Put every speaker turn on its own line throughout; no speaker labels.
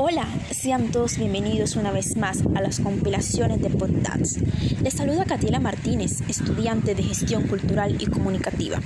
Hola, sean todos bienvenidos una vez más a las compilaciones de podcasts. Les saluda Catiela Martínez, estudiante de gestión cultural y comunicativa.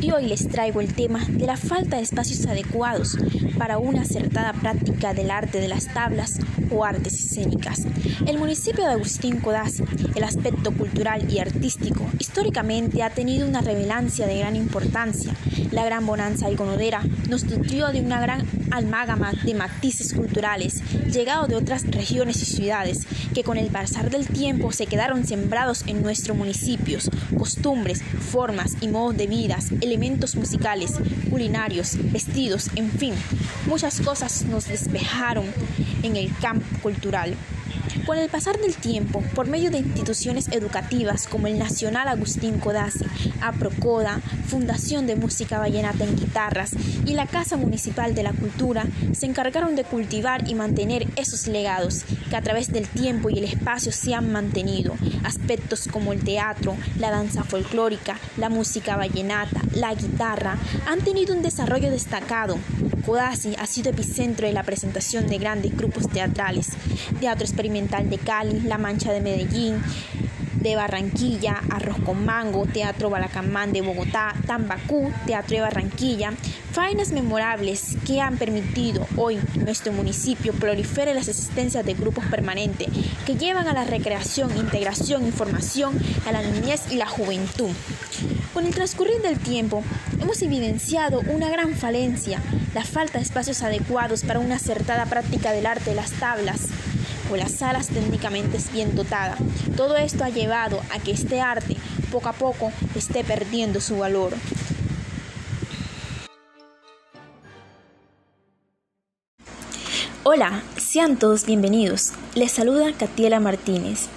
Y hoy les traigo el tema de la falta de espacios adecuados para una acertada práctica del arte de las tablas o artes escénicas. El municipio de Agustín Codazzi, el aspecto cultural y artístico, históricamente ha tenido una relevancia de gran importancia. La gran bonanza algonodera nos nutrió de una gran almágama de matices culturales, llegados de otras regiones y ciudades, que con el pasar del tiempo se quedaron sembrados en nuestros municipios, costumbres, formas y modos de vida, elementos musicales, culinarios, vestidos, en fin, muchas cosas nos despejaron en el campo cultural. Con el pasar del tiempo, por medio de instituciones educativas como el Nacional Agustín Codazzi, APROCODA, Fundación de Música Vallenata en Guitarras y la Casa Municipal de la Cultura, se encargaron de cultivar y mantener esos legados que a través del tiempo y el espacio se han mantenido. Aspectos como el teatro, la danza folclórica, la música vallenata, la guitarra, han tenido un desarrollo destacado. Codazzi ha sido epicentro de la presentación de grandes grupos teatrales, teatro experimental de Cali, La Mancha de Medellín, de Barranquilla, Arroz con Mango, Teatro Balacamán de Bogotá, Tambacú, Teatro de Barranquilla, faenas memorables que han permitido hoy nuestro municipio prolifere las existencias de grupos permanentes que llevan a la recreación, integración y formación a la niñez y la juventud. Con el transcurrir del tiempo, hemos evidenciado una gran falencia, la falta de espacios adecuados para una acertada práctica del arte de las tablas, o las salas técnicamente bien dotadas. Todo esto ha llevado a que este arte poco a poco esté perdiendo su valor. Hola, sean todos bienvenidos. Les saluda Catiela Martínez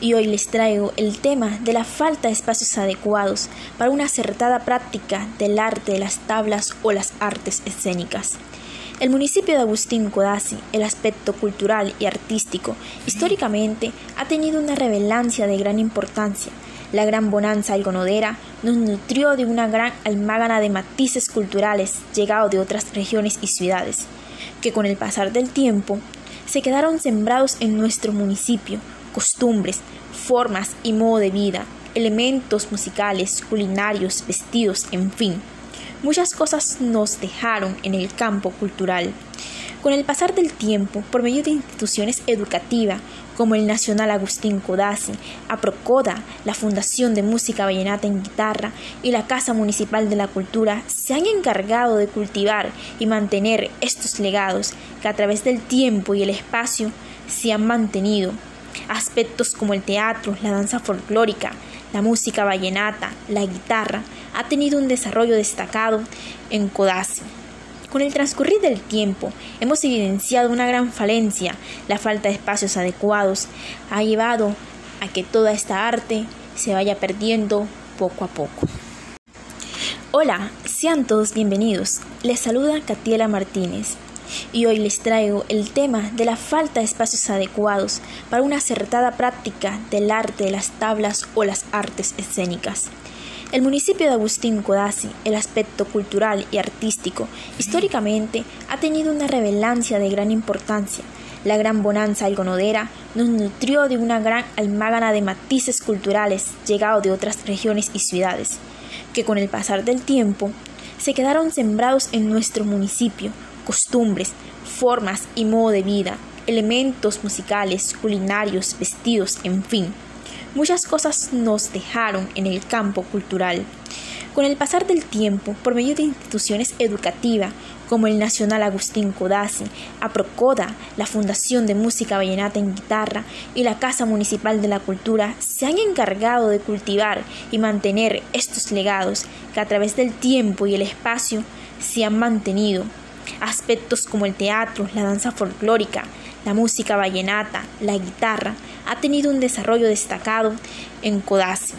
y hoy les traigo el tema de la falta de espacios adecuados para una acertada práctica del arte de las tablas o las artes escénicas. El municipio de Agustín Codazzi, el aspecto cultural y artístico, históricamente ha tenido una relevancia de gran importancia. La gran bonanza algonodera nos nutrió de una gran almágana de matices culturales llegados de otras regiones y ciudades, que con el pasar del tiempo se quedaron sembrados en nuestro municipio, costumbres, formas y modo de vida, elementos musicales, culinarios, vestidos, en fin. Muchas cosas nos dejaron en el campo cultural. Con el pasar del tiempo, por medio de instituciones educativas como el Nacional Agustín Codazzi, APROCODA, la Fundación de Música Vallenata en Guitarra y la Casa Municipal de la Cultura, se han encargado de cultivar y mantener estos legados que a través del tiempo y el espacio se han mantenido. Aspectos como el teatro, la danza folclórica, la música vallenata, la guitarra, ha tenido un desarrollo destacado en Codazzi. Con el transcurrir del tiempo hemos evidenciado una gran falencia, la falta de espacios adecuados ha llevado a que toda esta arte se vaya perdiendo poco a poco. Hola, sean todos bienvenidos. Les saluda Catiela Martínez y hoy les traigo el tema de la falta de espacios adecuados para una acertada práctica del arte de las tablas o las artes escénicas. El municipio de Agustín Codazzi, el aspecto cultural y artístico, históricamente ha tenido una relevancia de gran importancia. La gran bonanza algonodera nos nutrió de una gran almágana de matices culturales llegados de otras regiones y ciudades, que con el pasar del tiempo se quedaron sembrados en nuestro municipio, costumbres, formas y modo de vida, elementos musicales, culinarios, vestidos, en fin. Muchas cosas nos dejaron en el campo cultural. Con el pasar del tiempo, por medio de instituciones educativas como el Nacional Agustín Codazzi, APROCODA, la Fundación de Música Vallenata en Guitarra y la Casa Municipal de la Cultura, se han encargado de cultivar y mantener estos legados que a través del tiempo y el espacio se han mantenido Aspectos como el teatro, la danza folclórica, la música vallenata, la guitarra, ha tenido un desarrollo destacado en Codazzi.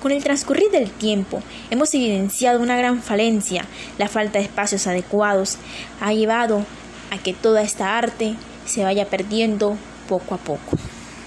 Con el transcurrir del tiempo hemos evidenciado una gran falencia, la falta de espacios adecuados ha llevado a que toda esta arte se vaya perdiendo poco a poco.